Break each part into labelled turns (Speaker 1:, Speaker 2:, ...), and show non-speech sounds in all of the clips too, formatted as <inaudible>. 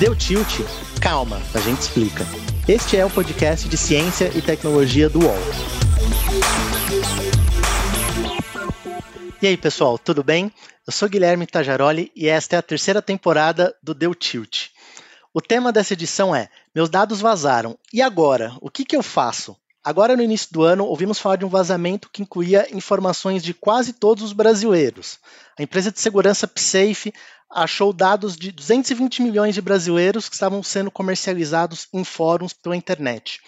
Speaker 1: Deu tilt? Calma, a gente explica. Este é o podcast de ciência e tecnologia do UOL. E aí, pessoal, tudo bem? Eu sou Guilherme Tajaroli e esta é a terceira temporada do Deu Tilt. O tema dessa edição é Meus dados vazaram. E agora? O que, que eu faço? Agora, no início do ano, ouvimos falar de um vazamento que incluía informações de quase todos os brasileiros. A empresa de segurança PSAFE achou dados de 220 milhões de brasileiros que estavam sendo comercializados em fóruns pela internet.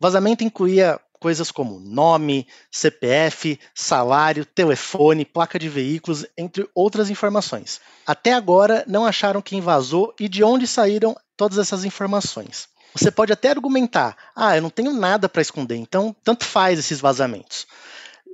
Speaker 1: O vazamento incluía coisas como nome, CPF, salário, telefone, placa de veículos, entre outras informações. Até agora, não acharam quem vazou e de onde saíram todas essas informações. Você pode até argumentar: ah, eu não tenho nada para esconder, então tanto faz esses vazamentos.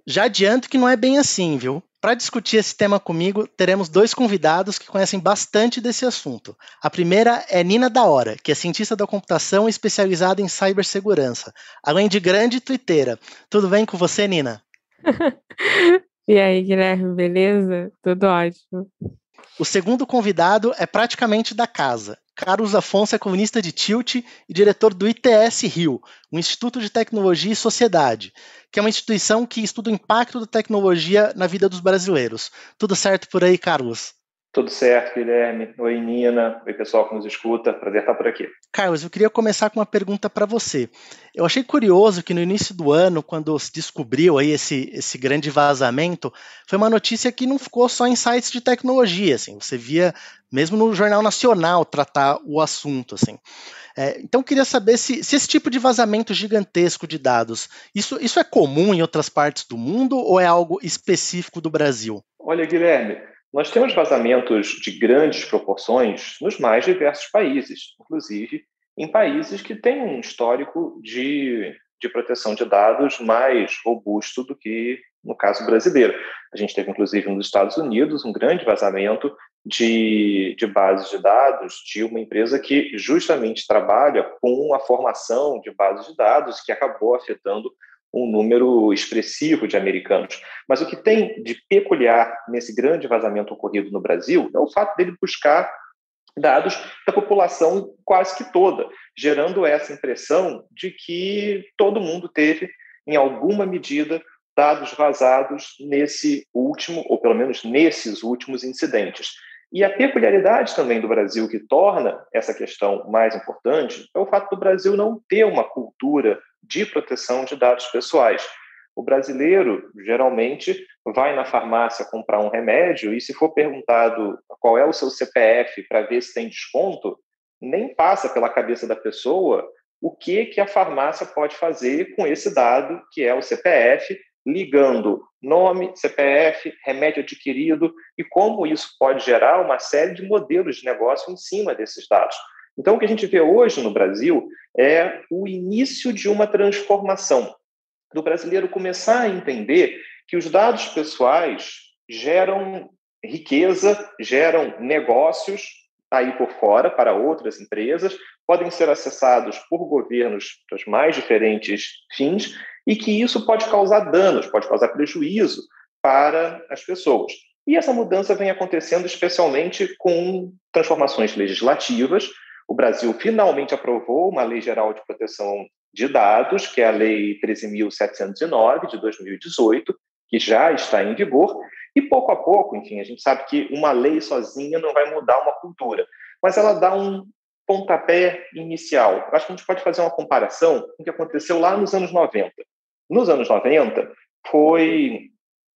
Speaker 1: Já adianto que não é bem assim, viu? Para discutir esse tema comigo, teremos dois convidados que conhecem bastante desse assunto. A primeira é Nina da Hora, que é cientista da computação especializada em cibersegurança, além de grande twitteira. Tudo bem com você, Nina? <laughs>
Speaker 2: e aí, Guilherme, beleza? Tudo ótimo.
Speaker 1: O segundo convidado é praticamente da casa. Carlos Afonso é comunista de Tilt e diretor do ITS Rio, um Instituto de Tecnologia e Sociedade, que é uma instituição que estuda o impacto da tecnologia na vida dos brasileiros. Tudo certo por aí, Carlos?
Speaker 3: Tudo certo, Guilherme. Oi, Nina. Oi, pessoal que nos escuta. Prazer estar por aqui.
Speaker 1: Carlos, eu queria começar com uma pergunta para você. Eu achei curioso que no início do ano, quando se descobriu aí esse, esse grande vazamento, foi uma notícia que não ficou só em sites de tecnologia. Assim, você via mesmo no Jornal Nacional tratar o assunto. Assim. É, então, eu queria saber se, se, esse tipo de vazamento gigantesco de dados, isso, isso é comum em outras partes do mundo ou é algo específico do Brasil?
Speaker 3: Olha, Guilherme, nós temos vazamentos de grandes proporções nos mais diversos países, inclusive em países que têm um histórico de, de proteção de dados mais robusto do que no caso brasileiro. A gente teve, inclusive, nos Estados Unidos, um grande vazamento de, de bases de dados de uma empresa que justamente trabalha com a formação de bases de dados, que acabou afetando um número expressivo de americanos. Mas o que tem de peculiar nesse grande vazamento ocorrido no Brasil é o fato dele buscar dados da população quase que toda, gerando essa impressão de que todo mundo teve, em alguma medida, dados vazados nesse último, ou pelo menos nesses últimos incidentes. E a peculiaridade também do Brasil que torna essa questão mais importante é o fato do Brasil não ter uma cultura de proteção de dados pessoais. O brasileiro geralmente vai na farmácia comprar um remédio e, se for perguntado qual é o seu CPF para ver se tem desconto, nem passa pela cabeça da pessoa o que, que a farmácia pode fazer com esse dado, que é o CPF, ligando nome, CPF, remédio adquirido e como isso pode gerar uma série de modelos de negócio em cima desses dados. Então, o que a gente vê hoje no Brasil é o início de uma transformação do brasileiro começar a entender que os dados pessoais geram riqueza, geram negócios aí por fora para outras empresas, podem ser acessados por governos dos mais diferentes fins e que isso pode causar danos, pode causar prejuízo para as pessoas. E essa mudança vem acontecendo especialmente com transformações legislativas, o Brasil finalmente aprovou uma Lei Geral de Proteção de Dados, que é a Lei 13.709 de 2018, que já está em vigor, e pouco a pouco, enfim, a gente sabe que uma lei sozinha não vai mudar uma cultura, mas ela dá um pontapé inicial. Eu acho que a gente pode fazer uma comparação com o que aconteceu lá nos anos 90. Nos anos 90, foi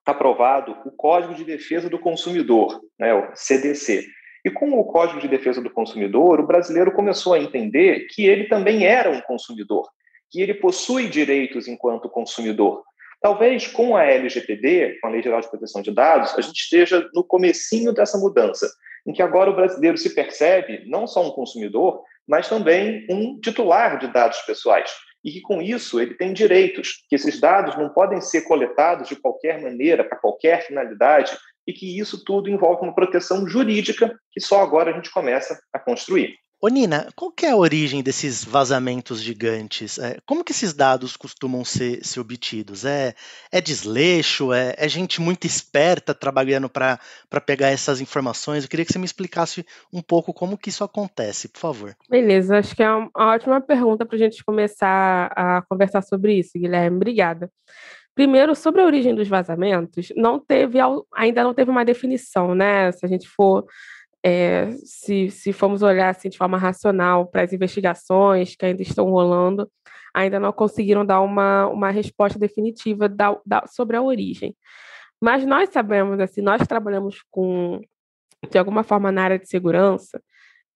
Speaker 3: aprovado o Código de Defesa do Consumidor, né, o CDC, e com o Código de Defesa do Consumidor, o brasileiro começou a entender que ele também era um consumidor, que ele possui direitos enquanto consumidor. Talvez com a LGPD, com a Lei Geral de Proteção de Dados, a gente esteja no comecinho dessa mudança, em que agora o brasileiro se percebe não só um consumidor, mas também um titular de dados pessoais. E que com isso ele tem direitos, que esses dados não podem ser coletados de qualquer maneira, para qualquer finalidade, e que isso tudo envolve uma proteção jurídica que só agora a gente começa a construir.
Speaker 1: Ô Nina, qual que é a origem desses vazamentos gigantes? É, como que esses dados costumam ser, ser obtidos? É, é desleixo? É, é gente muito esperta trabalhando para pegar essas informações? Eu queria que você me explicasse um pouco como que isso acontece, por favor.
Speaker 2: Beleza, acho que é uma ótima pergunta para a gente começar a conversar sobre isso, Guilherme. Obrigada. Primeiro, sobre a origem dos vazamentos, não teve, ainda não teve uma definição, né? Se a gente for é, se, se formos olhar assim, de forma racional para as investigações que ainda estão rolando, ainda não conseguiram dar uma, uma resposta definitiva da, da, sobre a origem. Mas nós sabemos, assim, nós trabalhamos com, de alguma forma, na área de segurança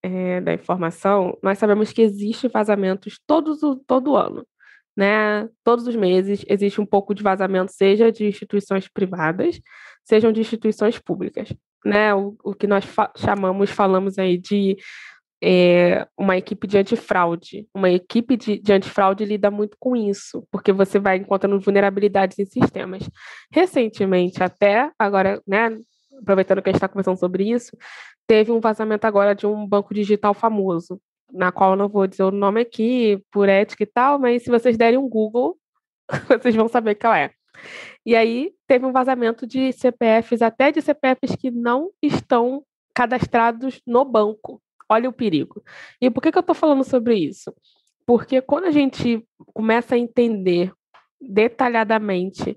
Speaker 2: é, da informação, nós sabemos que existe vazamentos todos, todo ano. Né? Todos os meses existe um pouco de vazamento, seja de instituições privadas, sejam de instituições públicas né, o, o que nós fa chamamos, falamos aí de é, uma equipe de antifraude. Uma equipe de, de antifraude lida muito com isso, porque você vai encontrando vulnerabilidades em sistemas. Recentemente, até agora, né, aproveitando que a gente está conversando sobre isso, teve um vazamento agora de um banco digital famoso, na qual eu não vou dizer o nome aqui, por ética e tal, mas se vocês derem um Google, <laughs> vocês vão saber qual é. E aí teve um vazamento de CPFs, até de CPFs que não estão cadastrados no banco. Olha o perigo. E por que, que eu estou falando sobre isso? Porque quando a gente começa a entender detalhadamente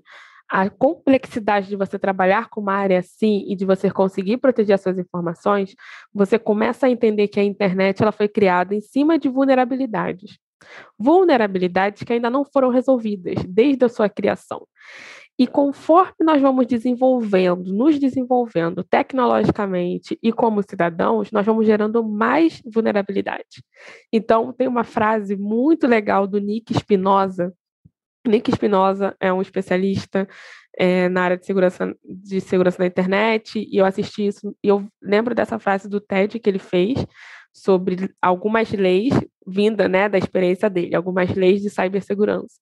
Speaker 2: a complexidade de você trabalhar com uma área assim e de você conseguir proteger as suas informações, você começa a entender que a internet ela foi criada em cima de vulnerabilidades. Vulnerabilidades que ainda não foram resolvidas desde a sua criação. E conforme nós vamos desenvolvendo, nos desenvolvendo tecnologicamente e como cidadãos, nós vamos gerando mais vulnerabilidade. Então, tem uma frase muito legal do Nick Spinoza. Nick Spinoza é um especialista é, na área de segurança, de segurança da internet, e eu assisti isso, e eu lembro dessa frase do TED que ele fez sobre algumas leis vinda né, da experiência dele, algumas leis de cibersegurança,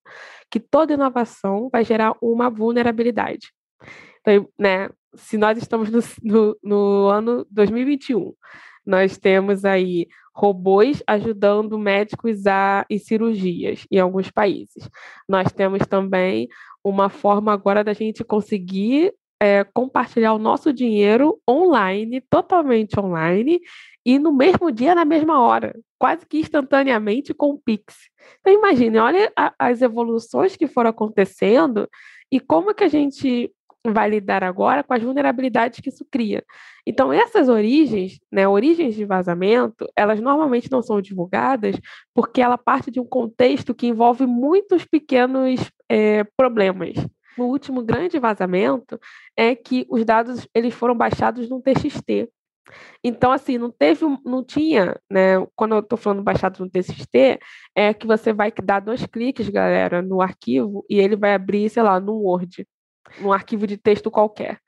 Speaker 2: que toda inovação vai gerar uma vulnerabilidade. Então, né, se nós estamos no, no, no ano 2021, nós temos aí robôs ajudando médicos a, em cirurgias em alguns países. Nós temos também uma forma agora da gente conseguir é, compartilhar o nosso dinheiro online, totalmente online, e no mesmo dia, na mesma hora, quase que instantaneamente com o Pix. Então imagine, olha a, as evoluções que foram acontecendo e como que a gente vai lidar agora com as vulnerabilidades que isso cria. Então essas origens, né, origens de vazamento, elas normalmente não são divulgadas porque ela parte de um contexto que envolve muitos pequenos é, problemas o último grande vazamento é que os dados eles foram baixados num TXT. Então, assim, não teve, não tinha, né? Quando eu estou falando baixado no TXT, é que você vai dar dois cliques, galera, no arquivo e ele vai abrir, sei lá, no Word, num arquivo de texto qualquer.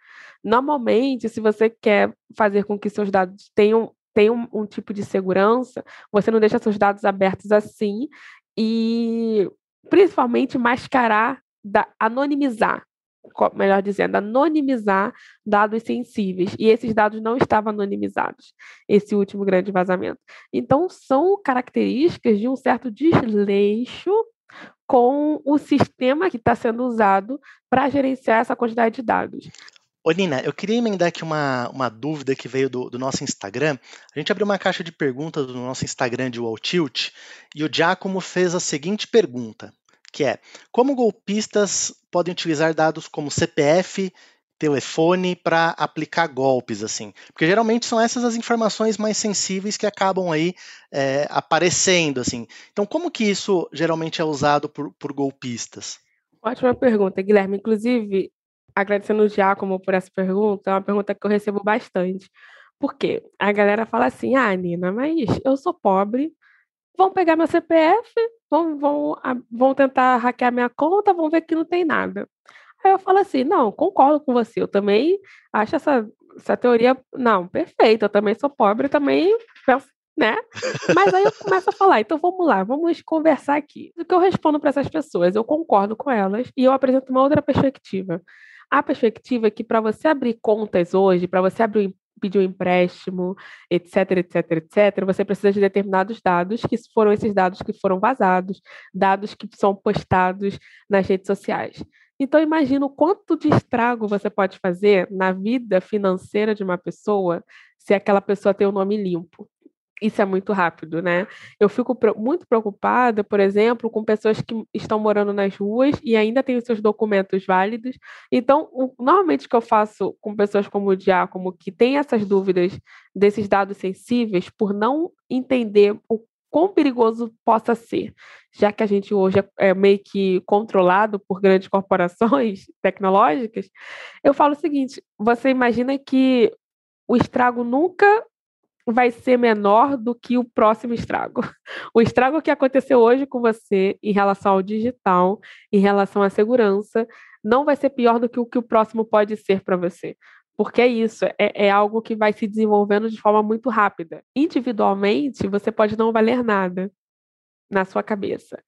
Speaker 2: Normalmente, se você quer fazer com que seus dados tenham, tenham um tipo de segurança, você não deixa seus dados abertos assim e principalmente mascarar da, anonimizar, melhor dizendo, anonimizar dados sensíveis. E esses dados não estavam anonimizados, esse último grande vazamento. Então, são características de um certo desleixo com o sistema que está sendo usado para gerenciar essa quantidade de dados.
Speaker 1: Ô Nina, eu queria emendar aqui uma, uma dúvida que veio do, do, nosso Instagram. A gente abriu uma caixa de perguntas do nosso Instagram de Wall Tilt e o Giacomo fez a seguinte pergunta que é como golpistas podem utilizar dados como CPF, telefone para aplicar golpes, assim. Porque geralmente são essas as informações mais sensíveis que acabam aí é, aparecendo, assim. Então, como que isso geralmente é usado por, por golpistas?
Speaker 2: Ótima pergunta, Guilherme. Inclusive, agradecendo o Giacomo por essa pergunta, é uma pergunta que eu recebo bastante. Por quê? A galera fala assim, ah, Nina, mas eu sou pobre, vão pegar meu CPF, vão, vão, vão tentar hackear minha conta, vão ver que não tem nada. Aí eu falo assim, não, concordo com você, eu também acho essa, essa teoria, não, perfeita, eu também sou pobre, também penso, né? Mas aí eu começo a falar, então vamos lá, vamos conversar aqui. O que eu respondo para essas pessoas, eu concordo com elas e eu apresento uma outra perspectiva. A perspectiva é que para você abrir contas hoje, para você abrir pedir um empréstimo, etc, etc, etc, você precisa de determinados dados, que foram esses dados que foram vazados, dados que são postados nas redes sociais. Então, imagina o quanto de estrago você pode fazer na vida financeira de uma pessoa se aquela pessoa tem o nome limpo. Isso é muito rápido, né? Eu fico muito preocupada, por exemplo, com pessoas que estão morando nas ruas e ainda têm os seus documentos válidos. Então, o, normalmente o que eu faço com pessoas como o Giacomo, que têm essas dúvidas desses dados sensíveis, por não entender o quão perigoso possa ser, já que a gente hoje é, é meio que controlado por grandes <laughs> corporações tecnológicas, eu falo o seguinte: você imagina que o estrago nunca vai ser menor do que o próximo estrago. <laughs> O estrago que aconteceu hoje com você em relação ao digital, em relação à segurança, não vai ser pior do que o que o próximo pode ser para você. Porque é isso, é, é, algo que vai se desenvolvendo de forma muito rápida. Individualmente, você pode não valer nada na sua cabeça.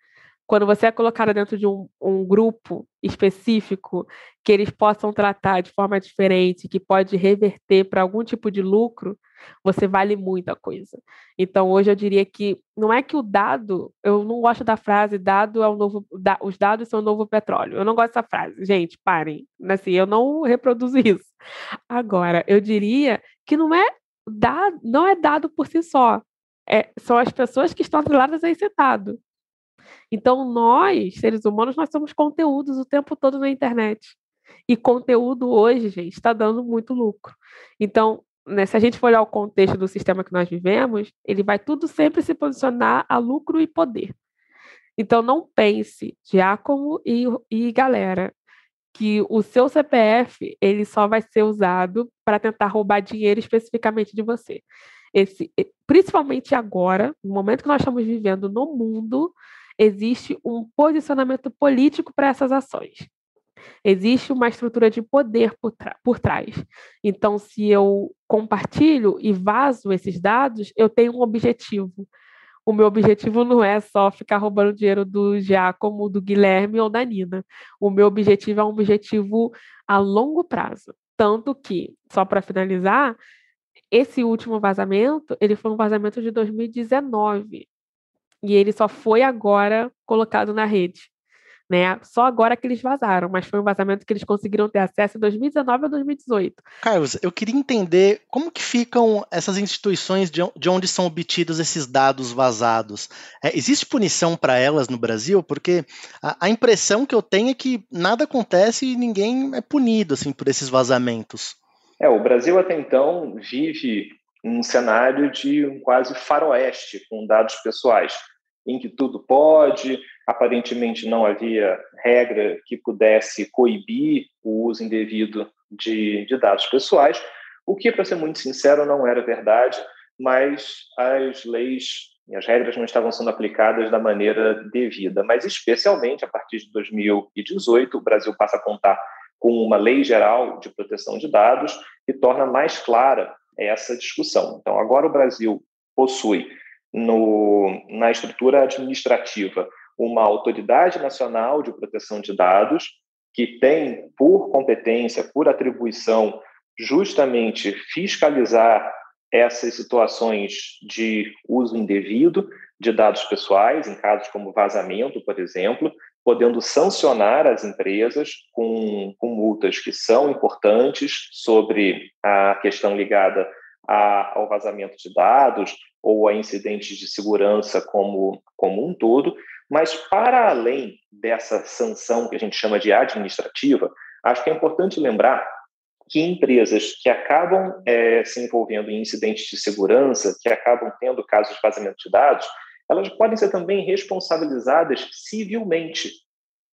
Speaker 2: Quando você é colocada dentro de um, um grupo específico que eles possam tratar de forma diferente, que pode reverter para algum tipo de lucro, você vale muita coisa. Então, hoje eu diria que não é que o dado, eu não gosto da frase dado é o novo, da, os dados são o novo petróleo. Eu não gosto dessa frase. Gente, parem. Assim, eu não reproduzo <laughs> isso. Agora, eu diria que não é dado, não é dado por si só. É, são as pessoas que estão atreladas a esse dado. Então, nós, seres humanos, nós somos conteúdos o tempo todo na internet. E conteúdo hoje, gente, está dando muito lucro. Então, né, se a gente for olhar o contexto do sistema que nós vivemos, ele vai tudo sempre se posicionar a lucro e poder. Então, não pense, Giacomo e, e galera, que o seu CPF ele só vai ser usado para tentar roubar dinheiro especificamente de você. Esse, principalmente agora, no momento que nós estamos vivendo no mundo, existe um posicionamento político para essas ações. Existe uma estrutura de poder por, por trás. Então, se eu compartilho e vazo esses dados, eu tenho um objetivo. O meu objetivo não é só ficar roubando dinheiro do Giacomo, do Guilherme ou da Nina. O meu objetivo é um objetivo a longo prazo. Tanto que, só para finalizar, esse último vazamento, ele foi um vazamento de 2019. E ele só foi agora colocado na rede né? Só agora que eles vazaram, mas foi um vazamento que eles conseguiram ter acesso em 2019 a 2018.
Speaker 1: Carlos, eu queria entender como que ficam essas instituições de onde são obtidos esses dados vazados. É, existe punição para elas no Brasil? Porque a, a, impressão que eu tenho é que nada acontece e ninguém é punido assim por esses vazamentos.
Speaker 3: É, o Brasil até então vive um cenário de um quase faroeste com dados pessoais em que tudo pode, aparentemente não havia regra que pudesse coibir o uso indevido de, de dados pessoais, o que, para ser muito sincero, não era verdade, mas as leis e as regras não estavam sendo aplicadas da maneira devida. Mas, especialmente a partir de 2018, o Brasil passa a contar com uma lei geral de proteção de dados que torna mais clara essa discussão. Então, agora o Brasil possui no, na estrutura administrativa. Uma autoridade nacional de proteção de dados que tem por competência, por atribuição, justamente fiscalizar essas situações de uso indevido de dados pessoais, em casos como vazamento, por exemplo, podendo sancionar as empresas com, com multas que são importantes sobre a questão ligada a, ao vazamento de dados ou a incidentes de segurança como, como um todo, mas para além dessa sanção que a gente chama de administrativa, acho que é importante lembrar que empresas que acabam é, se envolvendo em incidentes de segurança, que acabam tendo casos de vazamento de dados, elas podem ser também responsabilizadas civilmente,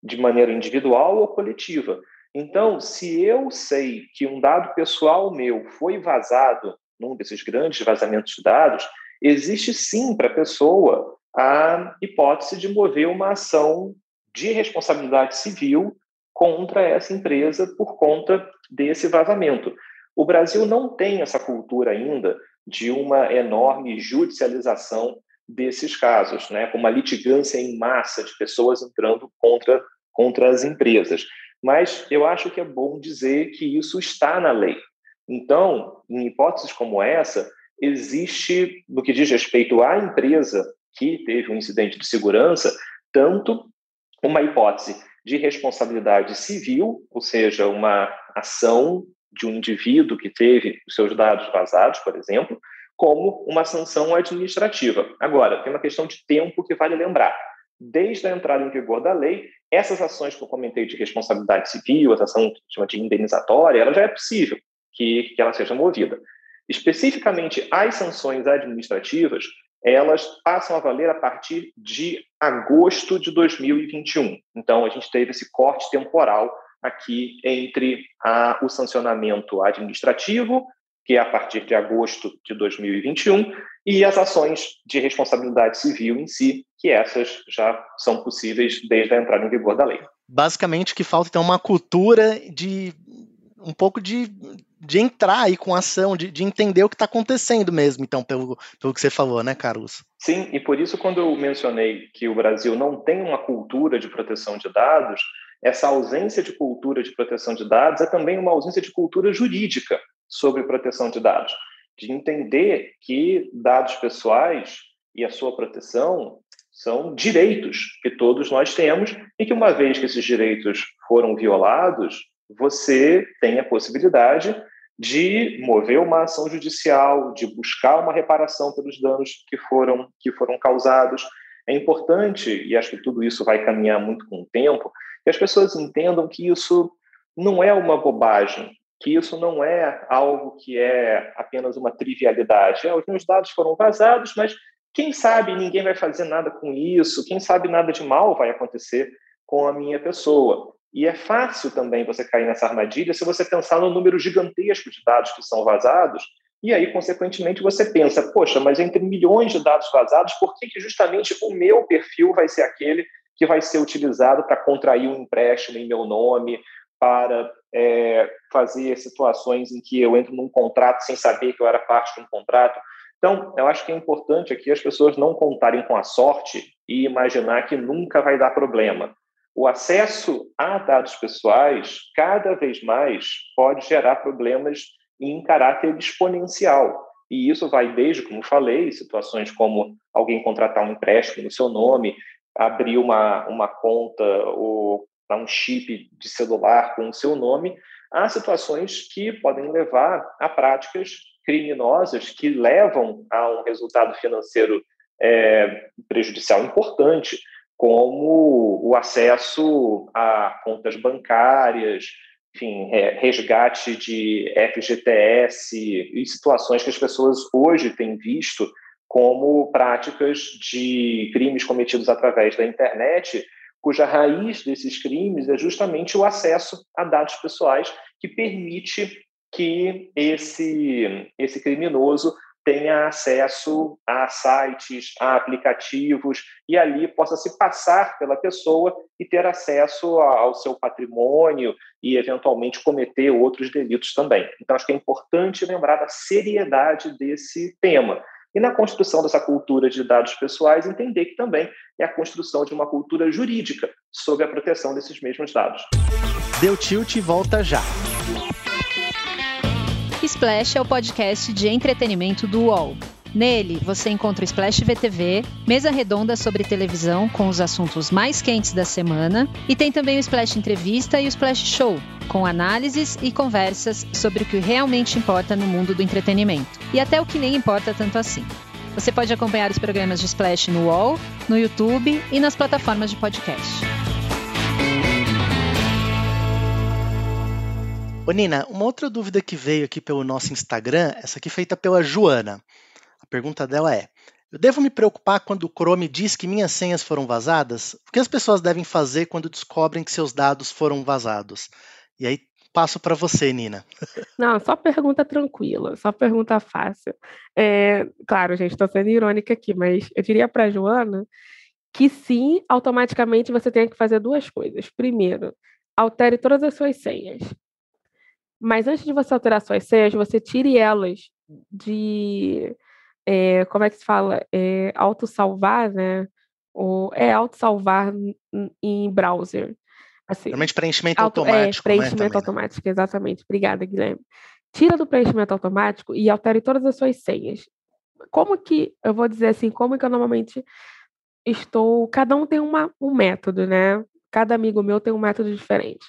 Speaker 3: de maneira individual ou coletiva. Então, se eu sei que um dado pessoal meu foi vazado num desses grandes vazamentos de dados, existe sim para a pessoa a hipótese de mover uma ação de responsabilidade civil contra essa empresa por conta desse vazamento. O Brasil não tem essa cultura ainda de uma enorme judicialização desses casos, né, com uma litigância em massa de pessoas entrando contra, contra as empresas. Mas eu acho que é bom dizer que isso está na lei. Então, em hipóteses como essa, existe, no que diz respeito à empresa que teve um incidente de segurança, tanto uma hipótese de responsabilidade civil, ou seja, uma ação de um indivíduo que teve os seus dados vazados, por exemplo, como uma sanção administrativa. Agora, tem uma questão de tempo que vale lembrar. Desde a entrada em vigor da lei, essas ações que eu comentei de responsabilidade civil, essa ação chama de indenizatória, ela já é possível que, que ela seja movida. Especificamente as sanções administrativas, elas passam a valer a partir de agosto de 2021. Então, a gente teve esse corte temporal aqui entre a, o sancionamento administrativo, que é a partir de agosto de 2021, e as ações de responsabilidade civil em si, que essas já são possíveis desde a entrada em vigor da lei.
Speaker 1: Basicamente, que falta então uma cultura de um pouco de, de entrar aí com ação, de, de entender o que está acontecendo mesmo, então, pelo, pelo que você falou, né, Carlos?
Speaker 3: Sim, e por isso, quando eu mencionei que o Brasil não tem uma cultura de proteção de dados, essa ausência de cultura de proteção de dados é também uma ausência de cultura jurídica sobre proteção de dados, de entender que dados pessoais e a sua proteção são direitos que todos nós temos e que, uma vez que esses direitos foram violados, você tem a possibilidade de mover uma ação judicial, de buscar uma reparação pelos danos que foram, que foram causados. É importante, e acho que tudo isso vai caminhar muito com o tempo, que as pessoas entendam que isso não é uma bobagem, que isso não é algo que é apenas uma trivialidade. É, os meus dados foram vazados, mas quem sabe ninguém vai fazer nada com isso, quem sabe nada de mal vai acontecer com a minha pessoa. E é fácil também você cair nessa armadilha se você pensar no número gigantesco de dados que são vazados, e aí, consequentemente, você pensa, poxa, mas entre milhões de dados vazados, por que, que justamente o meu perfil vai ser aquele que vai ser utilizado para contrair um empréstimo em meu nome, para é, fazer situações em que eu entro num contrato sem saber que eu era parte de um contrato. Então, eu acho que é importante aqui as pessoas não contarem com a sorte e imaginar que nunca vai dar problema o acesso a dados pessoais, cada vez mais, pode gerar problemas em caráter exponencial. E isso vai desde, como falei, situações como alguém contratar um empréstimo no seu nome, abrir uma, uma conta ou um chip de celular com o seu nome, a situações que podem levar a práticas criminosas que levam a um resultado financeiro é, prejudicial importante como o acesso a contas bancárias, enfim, resgate de FGTS e situações que as pessoas hoje têm visto como práticas de crimes cometidos através da internet, cuja raiz desses crimes é justamente o acesso a dados pessoais que permite que esse, esse criminoso tenha acesso a sites, a aplicativos e ali possa se passar pela pessoa e ter acesso ao seu patrimônio e eventualmente cometer outros delitos também. Então acho que é importante lembrar da seriedade desse tema. E na construção dessa cultura de dados pessoais, entender que também é a construção de uma cultura jurídica sobre a proteção desses mesmos dados.
Speaker 1: Deu tilt e volta já.
Speaker 4: Splash é o podcast de entretenimento do UOL. Nele, você encontra o Splash VTV, mesa redonda sobre televisão com os assuntos mais quentes da semana, e tem também o Splash Entrevista e o Splash Show, com análises e conversas sobre o que realmente importa no mundo do entretenimento, e até o que nem importa tanto assim. Você pode acompanhar os programas de Splash no UOL, no YouTube e nas plataformas de podcast.
Speaker 1: Ô Nina, uma outra dúvida que veio aqui pelo nosso Instagram, essa aqui feita pela Joana. A pergunta dela é: Eu devo me preocupar quando o Chrome diz que minhas senhas foram vazadas? O que as pessoas devem fazer quando descobrem que seus dados foram vazados? E aí passo para você, Nina.
Speaker 2: Não, só pergunta tranquila, só pergunta fácil. É, claro, gente, estou sendo irônica aqui, mas eu diria para Joana que sim, automaticamente você tem que fazer duas coisas. Primeiro, altere todas as suas senhas. Mas antes de você alterar suas senhas, você tire elas de. É, como é que se fala? É, autossalvar, né? Ou é autossalvar em browser.
Speaker 1: Assim, Realmente preenchimento auto, automático.
Speaker 2: É, preenchimento né, automático, exatamente. Obrigada, Guilherme. tira do preenchimento automático e altere todas as suas senhas. Como que, eu vou dizer assim, como que eu normalmente estou. Cada um tem uma, um método, né? Cada amigo meu tem um método diferente.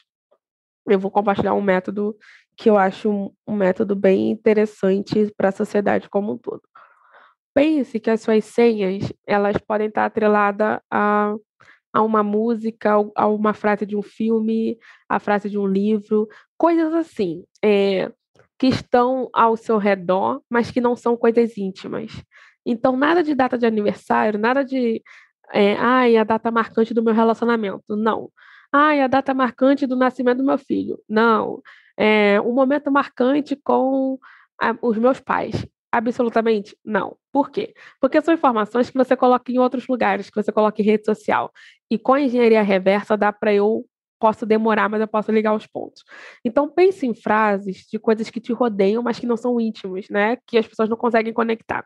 Speaker 2: Eu vou compartilhar um método que eu acho um, um método bem interessante para a sociedade como um todo. Pense que as suas senhas, elas podem estar atreladas a, a uma música, a uma frase de um filme, a frase de um livro, coisas assim, é, que estão ao seu redor, mas que não são coisas íntimas. Então, nada de data de aniversário, nada de é, ai, a data marcante do meu relacionamento. Não. Ai, a data marcante do nascimento do meu filho. Não. É, um momento marcante com a, os meus pais. Absolutamente não. Por quê? Porque são informações que você coloca em outros lugares, que você coloca em rede social. E com a engenharia reversa dá para eu posso demorar, mas eu posso ligar os pontos. Então pense em frases de coisas que te rodeiam, mas que não são íntimas, né? Que as pessoas não conseguem conectar.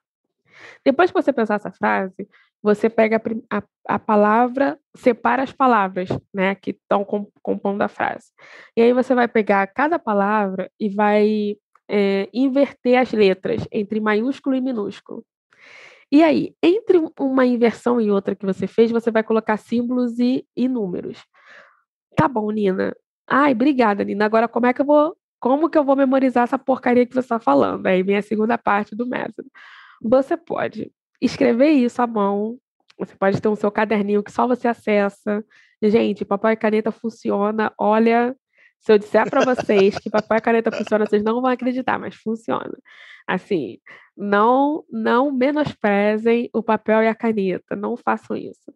Speaker 2: Depois que você pensar essa frase, você pega a, a, palavra, separa as palavras, né, que estão compondo a frase. E aí você vai pegar cada palavra e vai é, inverter as letras entre maiúsculo e minúsculo. E aí, entre uma inversão e outra que você fez, você vai colocar símbolos e, e números. Tá bom, Nina. Ai, obrigada, Nina. Agora, como é que eu vou. Como que eu vou memorizar essa porcaria que você está falando? Aí vem a segunda parte do método. Você pode escrever isso à mão, você pode ter um seu caderninho que só você acessa. Gente, papel e caneta funciona. Olha, se eu disser para vocês que papel e caneta funciona, vocês não vão acreditar, mas funciona. Assim, não não menosprezem o papel e a caneta, não façam isso.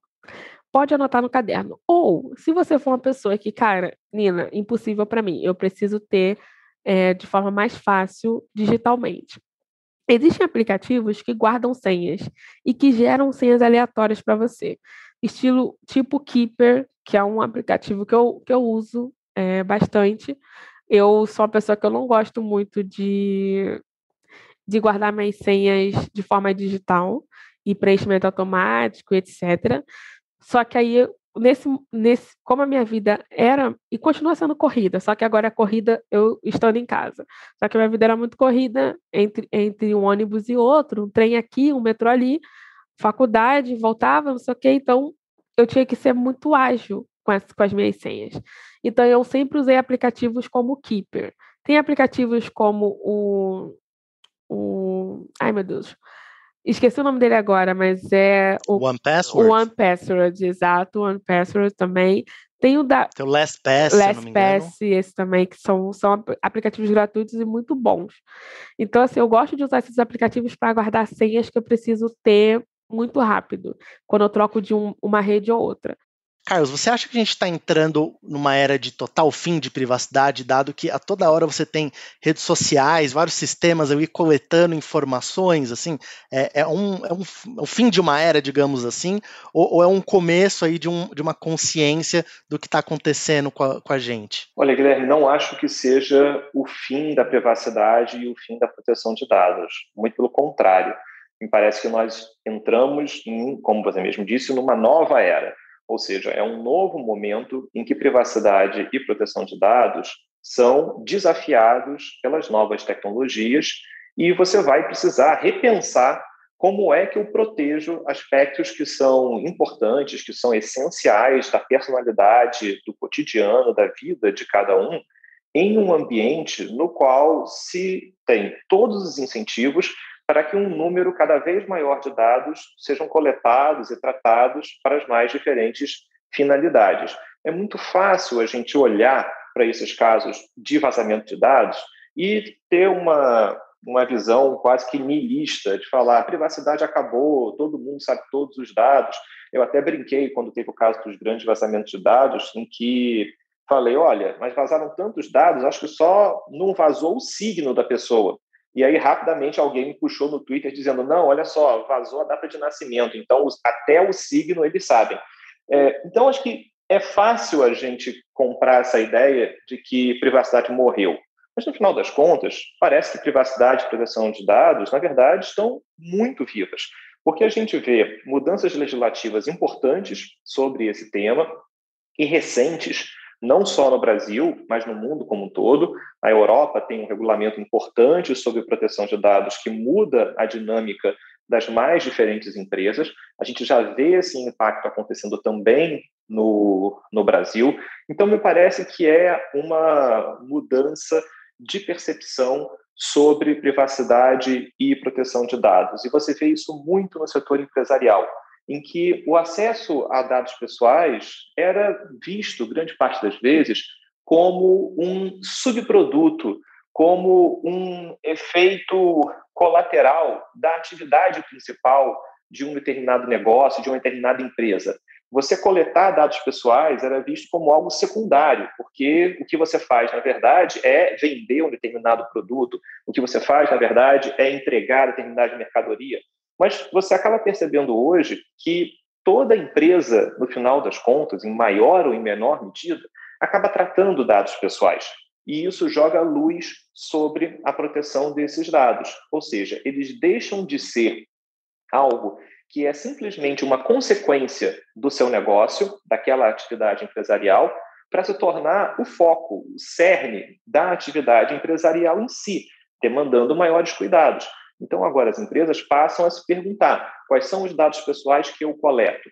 Speaker 2: Pode anotar no caderno. Ou, se você for uma pessoa que, cara, Nina, impossível para mim, eu preciso ter é, de forma mais fácil digitalmente. Existem aplicativos que guardam senhas e que geram senhas aleatórias para você. Estilo tipo Keeper, que é um aplicativo que eu, que eu uso é, bastante. Eu sou uma pessoa que eu não gosto muito de, de guardar minhas senhas de forma digital e preenchimento automático, etc. Só que aí nesse, nesse, como a minha vida era e continua sendo corrida, só que agora é corrida eu estando em casa. Só que a minha vida era muito corrida entre, entre um ônibus e outro, um trem aqui, um metrô ali, faculdade, voltava, não sei o quê, então eu tinha que ser muito ágil com as, com as minhas senhas. Então eu sempre usei aplicativos como o Keeper. Tem aplicativos como o, o ai meu Deus, Esqueci o nome dele agora, mas é
Speaker 1: o One Password.
Speaker 2: One Password, exato, One Password também. Tem o da
Speaker 1: Tem o LastPass,
Speaker 2: LastPass, esse também que são são aplicativos gratuitos e muito bons. Então assim, eu gosto de usar esses aplicativos para guardar senhas que eu preciso ter muito rápido, quando eu troco de um, uma rede ou outra.
Speaker 1: Carlos, você acha que a gente está entrando numa era de total fim de privacidade, dado que a toda hora você tem redes sociais, vários sistemas aí coletando informações, assim, é, é, um, é, um, é um fim de uma era, digamos assim, ou, ou, é um começo aí de, um, de uma consciência do que está acontecendo com a, com a gente?
Speaker 3: Olha, Guilherme, não acho que seja o fim da privacidade e o fim da proteção de dados. Muito pelo contrário. Me parece que nós entramos, em, como você mesmo disse, numa nova era ou seja, é um novo momento em que privacidade e proteção de dados são desafiados pelas novas tecnologias e você vai precisar repensar como é que eu protejo aspectos que são importantes, que são essenciais da personalidade, do cotidiano, da vida de cada um, em um ambiente no qual se tem todos os incentivos para que um número cada vez maior de dados sejam coletados e tratados para as mais diferentes finalidades. É muito fácil a gente olhar para esses casos de vazamento de dados e ter uma, uma visão quase que niilista, de falar a privacidade acabou, todo mundo sabe todos os dados. Eu até brinquei quando teve o caso dos grandes vazamentos de dados, em que falei, olha, mas vazaram tantos dados, acho que só não vazou o signo da pessoa. E aí, rapidamente, alguém me puxou no Twitter dizendo: não, olha só, vazou a data de nascimento, então até o signo eles sabem. É, então, acho que é fácil a gente comprar essa ideia de que privacidade morreu. Mas, no final das contas, parece que privacidade e proteção de dados, na verdade, estão muito vivas. Porque a gente vê mudanças legislativas importantes sobre esse tema e recentes não só no Brasil, mas no mundo como um todo. A Europa tem um regulamento importante sobre proteção de dados que muda a dinâmica das mais diferentes empresas. A gente já vê esse impacto acontecendo também no, no Brasil. Então, me parece que é uma mudança de percepção sobre privacidade e proteção de dados. E você vê isso muito no setor empresarial, em que o acesso a dados pessoais era visto, grande parte das vezes, como um subproduto, como um efeito colateral da atividade principal de um determinado negócio, de uma determinada empresa. Você coletar dados pessoais era visto como algo secundário, porque o que você faz, na verdade, é vender um determinado produto, o que você faz, na verdade, é entregar determinada mercadoria. Mas você acaba percebendo hoje que toda empresa, no final das contas, em maior ou em menor medida, acaba tratando dados pessoais. E isso joga luz sobre a proteção desses dados. Ou seja, eles deixam de ser algo que é simplesmente uma consequência do seu negócio, daquela atividade empresarial, para se tornar o foco, o cerne da atividade empresarial em si, demandando maiores cuidados. Então, agora as empresas passam a se perguntar: quais são os dados pessoais que eu coleto?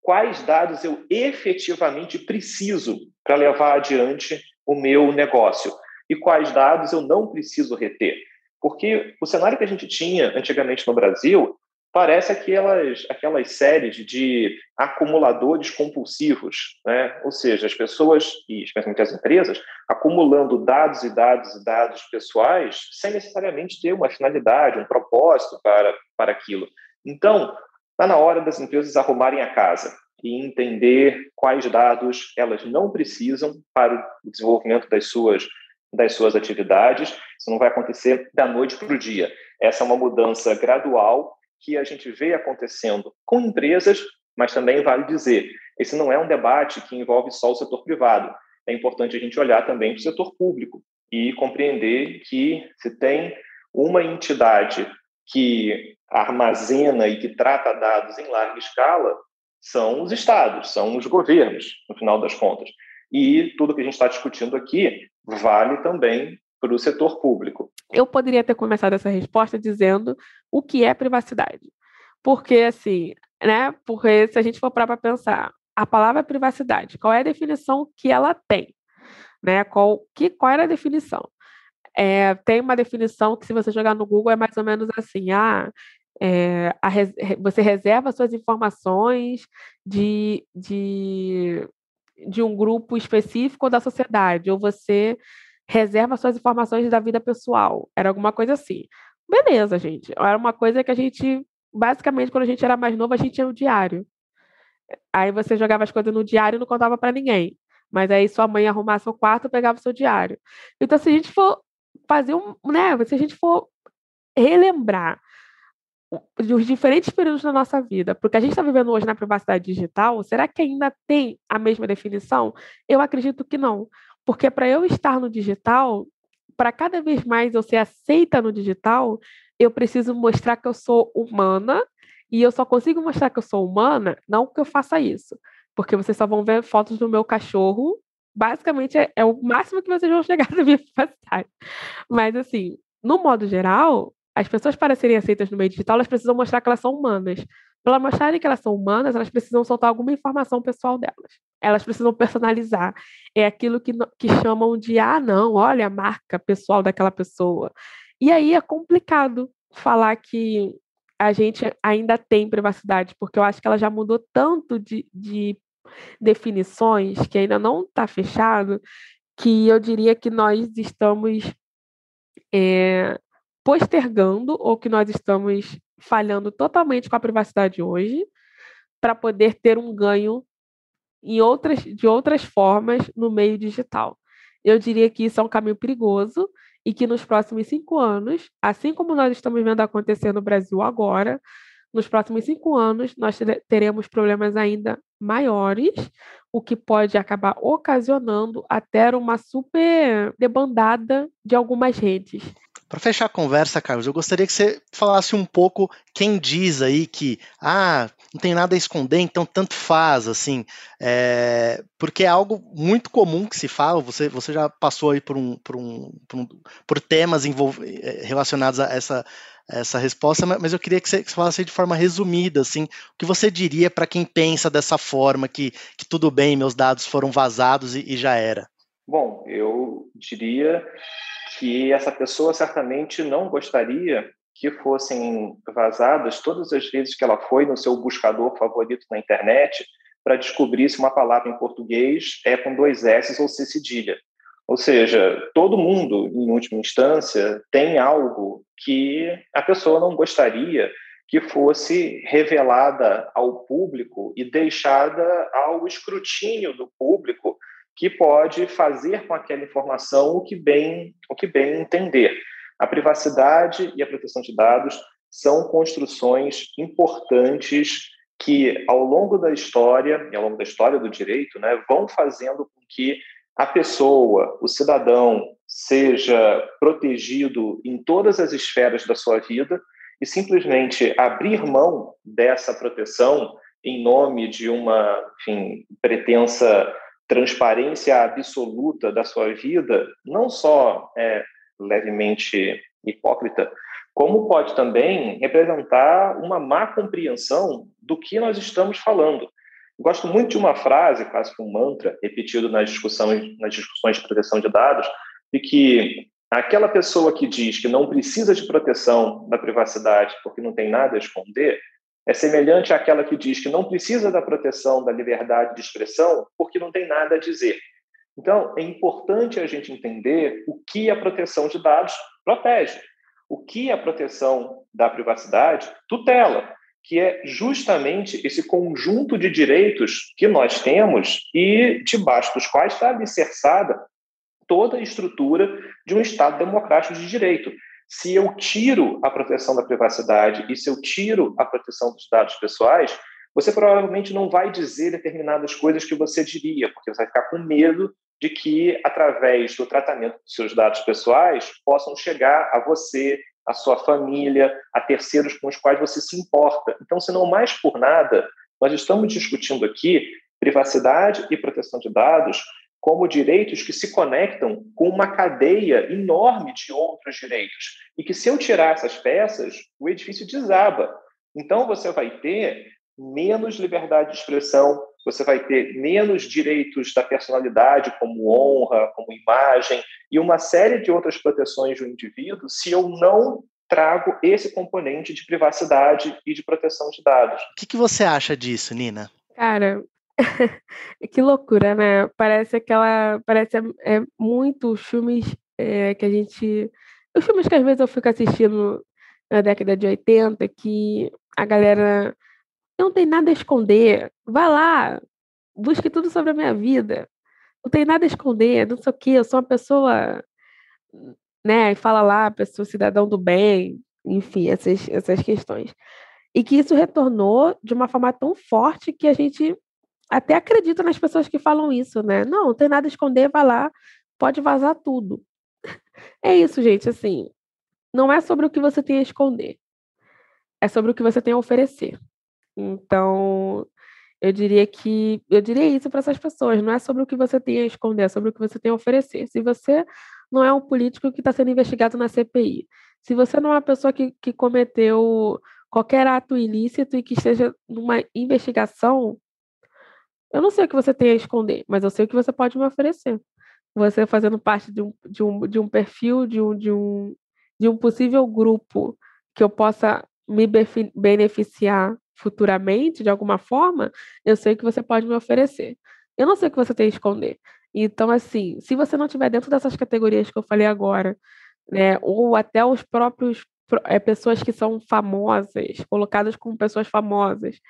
Speaker 3: Quais dados eu efetivamente preciso para levar adiante o meu negócio? E quais dados eu não preciso reter? Porque o cenário que a gente tinha antigamente no Brasil parece aquelas, aquelas séries de acumuladores compulsivos, né? ou seja, as pessoas, e especialmente as empresas, acumulando dados e dados e dados pessoais sem necessariamente ter uma finalidade, um propósito para, para aquilo. Então, está na hora das empresas arrumarem a casa e entender quais dados elas não precisam para o desenvolvimento das suas das suas atividades. Isso não vai acontecer da noite para o dia. Essa é uma mudança gradual que a gente vê acontecendo com empresas, mas também vale dizer, esse não é um debate que envolve só o setor privado. É importante a gente olhar também para o setor público e compreender que se tem uma entidade que armazena e que trata dados em larga escala, são os estados, são os governos, no final das contas. E tudo que a gente está discutindo aqui vale também para o setor público.
Speaker 2: Eu poderia ter começado essa resposta dizendo o que é privacidade. Porque, assim, né? Porque se a gente for para pensar, a palavra privacidade, qual é a definição que ela tem? Né? Qual, que, qual era a definição? É, tem uma definição que, se você jogar no Google, é mais ou menos assim: ah, é, a, você reserva suas informações de, de, de um grupo específico da sociedade, ou você reserva suas informações da vida pessoal. Era alguma coisa assim. Beleza, gente. Era uma coisa que a gente, basicamente, quando a gente era mais novo, a gente tinha o um diário. Aí você jogava as coisas no diário e não contava para ninguém. Mas aí sua mãe arrumasse o quarto, pegava o seu diário. Então, se a gente for fazer um, né, se a gente for relembrar os diferentes períodos da nossa vida, porque a gente está vivendo hoje na privacidade digital, será que ainda tem a mesma definição? Eu acredito que não. Porque para eu estar no digital, para cada vez mais eu ser aceita no digital, eu preciso mostrar que eu sou humana, e eu só consigo mostrar que eu sou humana não que eu faça isso, porque vocês só vão ver fotos do meu cachorro. Basicamente, é, é o máximo que vocês vão chegar na minha privacidade. Mas, assim, no modo geral, as pessoas para serem aceitas no meio digital, elas precisam mostrar que elas são humanas. Para mostrarem que elas são humanas, elas precisam soltar alguma informação pessoal delas. Elas precisam personalizar. É aquilo que, que chamam de, ah, não, olha a marca pessoal daquela pessoa. E aí é complicado falar que a gente ainda tem privacidade, porque eu acho que ela já mudou tanto de, de definições que ainda não está fechado, que eu diria que nós estamos é, postergando ou que nós estamos falhando totalmente com a privacidade hoje para poder ter um ganho em outras, de outras formas no meio digital. Eu diria que isso é um caminho perigoso e que nos próximos cinco anos, assim como nós estamos vendo acontecer no Brasil agora, nos próximos cinco anos nós teremos problemas ainda maiores, o que pode acabar ocasionando até uma super debandada de algumas redes.
Speaker 1: Para fechar a conversa, Carlos, eu gostaria que você falasse um pouco quem diz aí que ah, não tem nada a esconder, então tanto faz, assim, é, porque é algo muito comum que se fala, você, você já passou aí por, um, por, um, por, um, por temas é, relacionados a essa, essa resposta, mas eu queria que você, que você falasse de forma resumida, assim, o que você diria para quem pensa dessa forma, que, que tudo bem, meus dados foram vazados e, e já era?
Speaker 3: Bom, eu diria que essa pessoa certamente não gostaria que fossem vazadas todas as vezes que ela foi no seu buscador favorito na internet para descobrir se uma palavra em português é com dois S ou C cedilha. Ou seja, todo mundo, em última instância, tem algo que a pessoa não gostaria que fosse revelada ao público e deixada ao escrutínio do público, que pode fazer com aquela informação o que bem, o que bem entender. A privacidade e a proteção de dados são construções importantes que, ao longo da história, e ao longo da história do direito, né, vão fazendo com que a pessoa, o cidadão, seja protegido em todas as esferas da sua vida e simplesmente abrir mão dessa proteção em nome de uma enfim, pretensa transparência absoluta da sua vida, não só é levemente hipócrita, como pode também representar uma má compreensão do que nós estamos falando. Gosto muito de uma frase, quase que um mantra, repetido nas discussões, nas discussões de proteção de dados, de que aquela pessoa que diz que não precisa de proteção da privacidade porque não tem nada a esconder, é semelhante àquela que diz que não precisa da proteção da liberdade de expressão porque não tem nada a dizer. Então, é importante a gente entender o que a proteção de dados protege, o que a proteção da privacidade tutela, que é justamente esse conjunto de direitos que nós temos e debaixo dos quais está alicerçada toda a estrutura de um Estado democrático de direito. Se eu tiro a proteção da privacidade e se eu tiro a proteção dos dados pessoais, você provavelmente não vai dizer determinadas coisas que você diria, porque você vai ficar com medo de que, através do tratamento dos seus dados pessoais, possam chegar a você, a sua família, a terceiros com os quais você se importa. Então, se não mais por nada, nós estamos discutindo aqui privacidade e proteção de dados como direitos que se conectam com uma cadeia enorme de outros direitos. E que, se eu tirar essas peças, o edifício desaba. Então, você vai ter menos liberdade de expressão, você vai ter menos direitos da personalidade, como honra, como imagem, e uma série de outras proteções do indivíduo, se eu não trago esse componente de privacidade e de proteção de dados.
Speaker 1: O que, que você acha disso, Nina?
Speaker 2: Cara, <laughs> que loucura, né? Parece aquela. Parece é, muito os filmes é, que a gente. Os filmes que às vezes eu fico assistindo na década de 80, que a galera não tem nada a esconder. Vai lá, busque tudo sobre a minha vida. Não tem nada a esconder, não sei o quê. Eu sou uma pessoa, né? E fala lá, pessoa cidadão do bem, enfim, essas, essas questões. E que isso retornou de uma forma tão forte que a gente até acredita nas pessoas que falam isso, né? Não, não tem nada a esconder, vai lá, pode vazar tudo. <laughs> É isso, gente, assim. Não é sobre o que você tem a esconder. É sobre o que você tem a oferecer. Então, eu diria que eu diria isso para essas pessoas, não é sobre o que você tem a esconder, é sobre o que você tem a oferecer. Se você não é um político que está sendo investigado na CPI, se você não é uma pessoa que, que cometeu qualquer ato ilícito e que esteja numa investigação, eu não sei o que você tem a esconder, mas eu sei o que você pode me oferecer. Você fazendo parte de um, de um, de um perfil, de um, de, um, de um possível grupo que eu possa me beneficiar futuramente, de alguma forma, eu sei que você pode me oferecer. Eu não sei o que você tem a esconder. Então, assim, se você não estiver dentro dessas categorias que eu falei agora, né, ou até os próprios é, pessoas que são famosas, colocadas como pessoas famosas,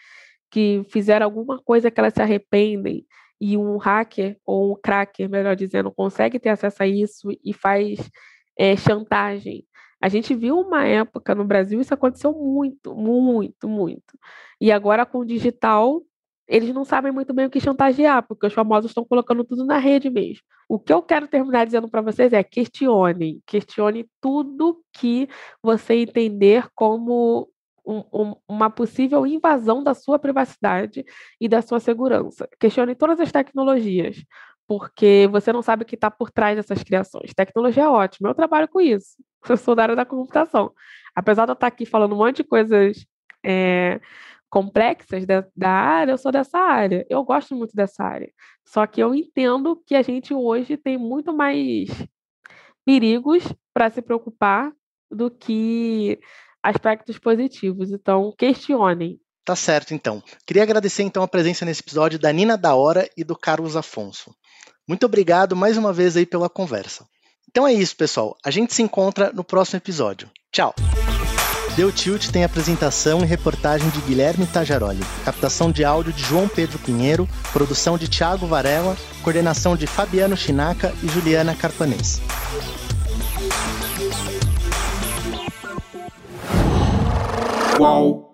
Speaker 2: que fizeram alguma coisa que elas se arrependem, e um hacker, ou um cracker, melhor dizendo, consegue ter acesso a isso e faz é, chantagem a gente viu uma época no Brasil, isso aconteceu muito, muito, muito. E agora com o digital, eles não sabem muito bem o que chantagear, porque os famosos estão colocando tudo na rede mesmo. O que eu quero terminar dizendo para vocês é questione, questione tudo que você entender como um, um, uma possível invasão da sua privacidade e da sua segurança. Questione todas as tecnologias, porque você não sabe o que está por trás dessas criações. Tecnologia é ótima, eu trabalho com isso. <laughs> Eu sou da área da computação. Apesar de eu estar aqui falando um monte de coisas é, complexas da, da área, eu sou dessa área. Eu gosto muito dessa área. Só que eu entendo que a gente hoje tem muito mais perigos para se preocupar do que aspectos positivos. Então, questionem.
Speaker 1: Tá certo, então. Queria agradecer então a presença nesse episódio da Nina da Hora e do Carlos Afonso. Muito obrigado mais uma vez aí pela conversa. Então é isso, pessoal. A gente se encontra no próximo episódio. Tchau. Deu Tilt tem apresentação e reportagem de Guilherme Tajaroli, captação de áudio de João Pedro Pinheiro, produção de Tiago Varela, coordenação de Fabiano Chinaca e Juliana Carpanês. Qual?